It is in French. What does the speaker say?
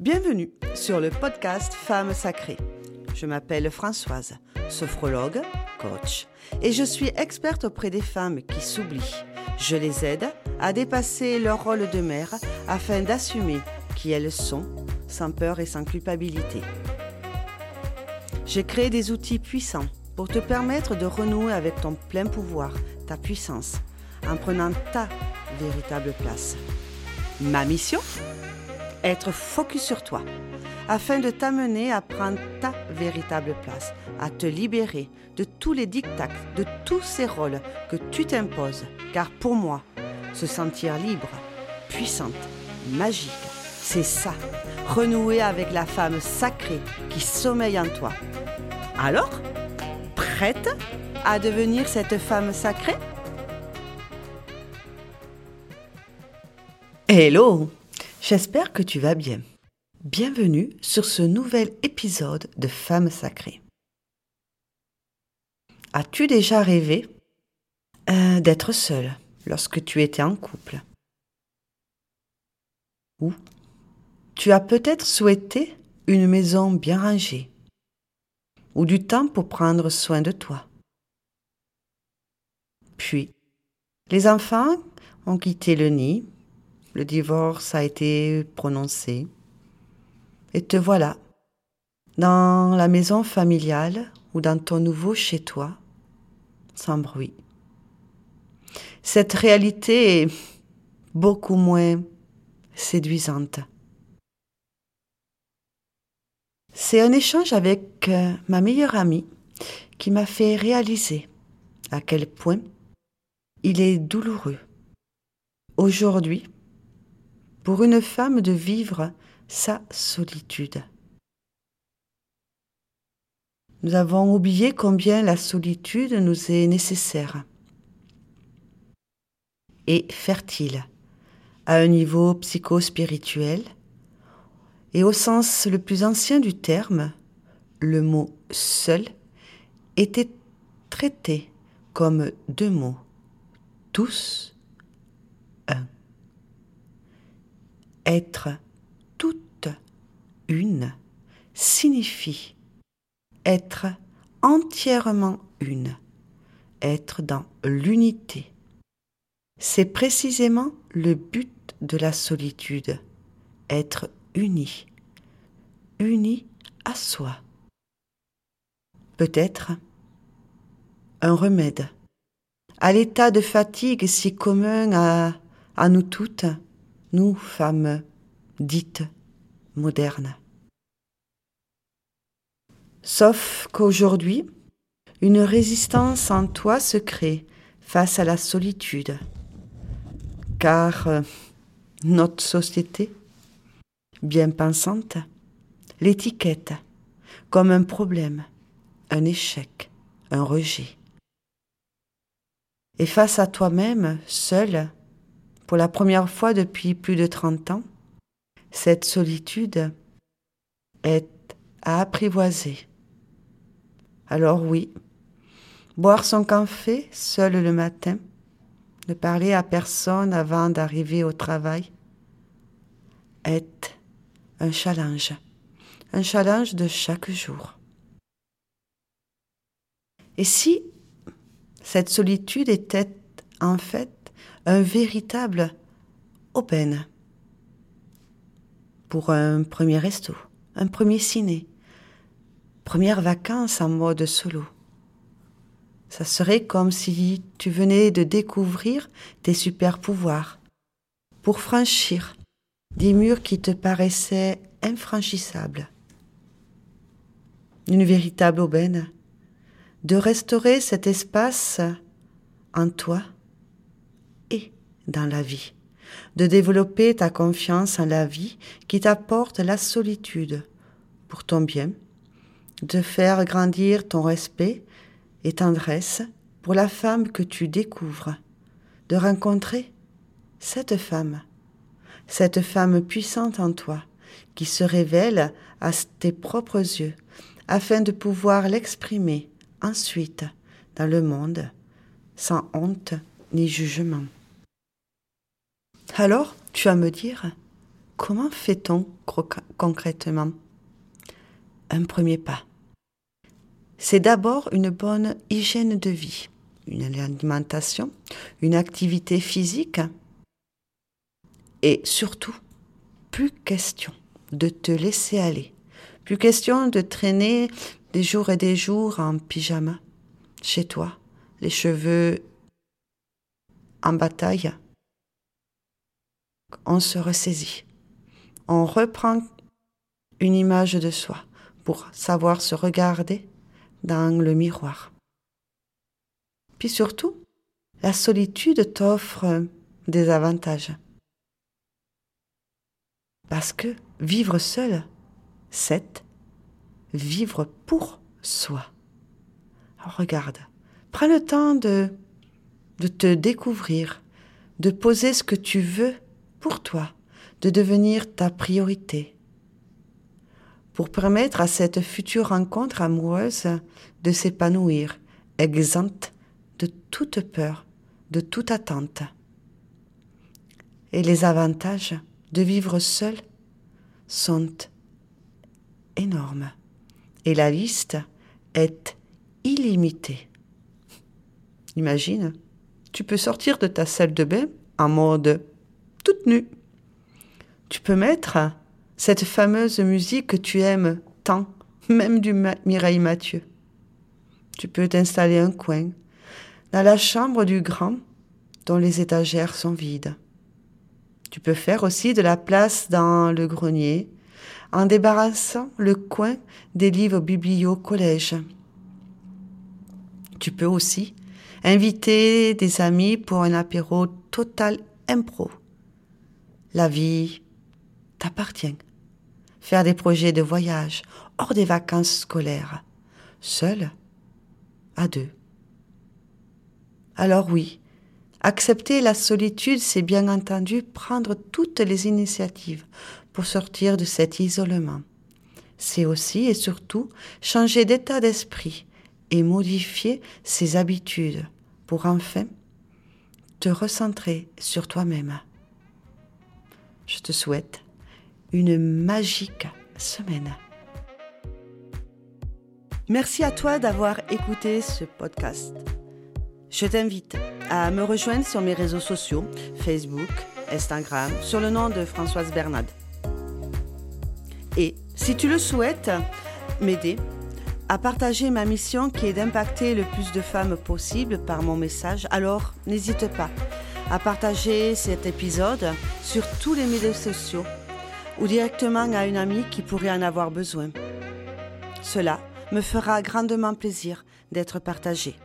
Bienvenue sur le podcast Femmes sacrées. Je m'appelle Françoise, sophrologue, coach, et je suis experte auprès des femmes qui s'oublient. Je les aide à dépasser leur rôle de mère afin d'assumer qui elles sont, sans peur et sans culpabilité. J'ai créé des outils puissants pour te permettre de renouer avec ton plein pouvoir, ta puissance, en prenant ta véritable place. Ma mission? Être focus sur toi, afin de t'amener à prendre ta véritable place, à te libérer de tous les dictats, de tous ces rôles que tu t'imposes. Car pour moi, se sentir libre, puissante, magique, c'est ça, renouer avec la femme sacrée qui sommeille en toi. Alors, prête à devenir cette femme sacrée? Hello? J'espère que tu vas bien. Bienvenue sur ce nouvel épisode de Femmes sacrées. As-tu déjà rêvé euh, d'être seule lorsque tu étais en couple? Ou tu as peut-être souhaité une maison bien rangée ou du temps pour prendre soin de toi? Puis, les enfants ont quitté le nid le divorce a été prononcé. Et te voilà, dans la maison familiale ou dans ton nouveau chez toi, sans bruit. Cette réalité est beaucoup moins séduisante. C'est un échange avec euh, ma meilleure amie qui m'a fait réaliser à quel point il est douloureux aujourd'hui pour une femme de vivre sa solitude. Nous avons oublié combien la solitude nous est nécessaire et fertile à un niveau psycho-spirituel et au sens le plus ancien du terme, le mot seul était traité comme deux mots, tous être toute une signifie être entièrement une, être dans l'unité. C'est précisément le but de la solitude, être uni, uni à soi. Peut-être un remède à l'état de fatigue si commun à, à nous toutes nous, femmes dites modernes. Sauf qu'aujourd'hui, une résistance en toi se crée face à la solitude, car euh, notre société, bien pensante, l'étiquette comme un problème, un échec, un rejet. Et face à toi-même, seul, pour la première fois depuis plus de 30 ans, cette solitude est à apprivoiser. Alors oui, boire son café seul le matin, ne parler à personne avant d'arriver au travail, est un challenge, un challenge de chaque jour. Et si cette solitude était en fait un véritable open pour un premier resto, un premier ciné, première vacances en mode solo. Ça serait comme si tu venais de découvrir tes super pouvoirs pour franchir des murs qui te paraissaient infranchissables. Une véritable aubaine de restaurer cet espace en toi dans la vie, de développer ta confiance en la vie qui t'apporte la solitude pour ton bien, de faire grandir ton respect et tendresse pour la femme que tu découvres, de rencontrer cette femme, cette femme puissante en toi, qui se révèle à tes propres yeux, afin de pouvoir l'exprimer ensuite dans le monde, sans honte ni jugement. Alors, tu vas me dire, comment fait-on concrètement? Un premier pas. C'est d'abord une bonne hygiène de vie, une alimentation, une activité physique et surtout, plus question de te laisser aller, plus question de traîner des jours et des jours en pyjama chez toi, les cheveux en bataille. On se ressaisit on reprend une image de soi pour savoir se regarder dans le miroir. Puis surtout, la solitude t'offre des avantages. Parce que vivre seul, c'est vivre pour soi. regarde, prends le temps de, de te découvrir, de poser ce que tu veux pour toi de devenir ta priorité. Pour permettre à cette future rencontre amoureuse de s'épanouir, exempte de toute peur, de toute attente. Et les avantages de vivre seul sont énormes. Et la liste est illimitée. Imagine, tu peux sortir de ta salle de bain en mode toute nue tu peux mettre cette fameuse musique que tu aimes tant, même du Mireille Mathieu. Tu peux t'installer un coin, dans la chambre du grand, dont les étagères sont vides. Tu peux faire aussi de la place dans le grenier, en débarrassant le coin des livres biblio collège. Tu peux aussi inviter des amis pour un apéro total impro. La vie t'appartient. Faire des projets de voyage hors des vacances scolaires, seul, à deux. Alors oui, accepter la solitude, c'est bien entendu prendre toutes les initiatives pour sortir de cet isolement. C'est aussi et surtout changer d'état d'esprit et modifier ses habitudes pour enfin te recentrer sur toi-même. Je te souhaite une magique semaine. Merci à toi d'avoir écouté ce podcast. Je t'invite à me rejoindre sur mes réseaux sociaux, Facebook, Instagram, sur le nom de Françoise Bernade. Et si tu le souhaites, m'aider à partager ma mission qui est d'impacter le plus de femmes possible par mon message, alors n'hésite pas à partager cet épisode sur tous les médias sociaux ou directement à une amie qui pourrait en avoir besoin. Cela me fera grandement plaisir d'être partagé.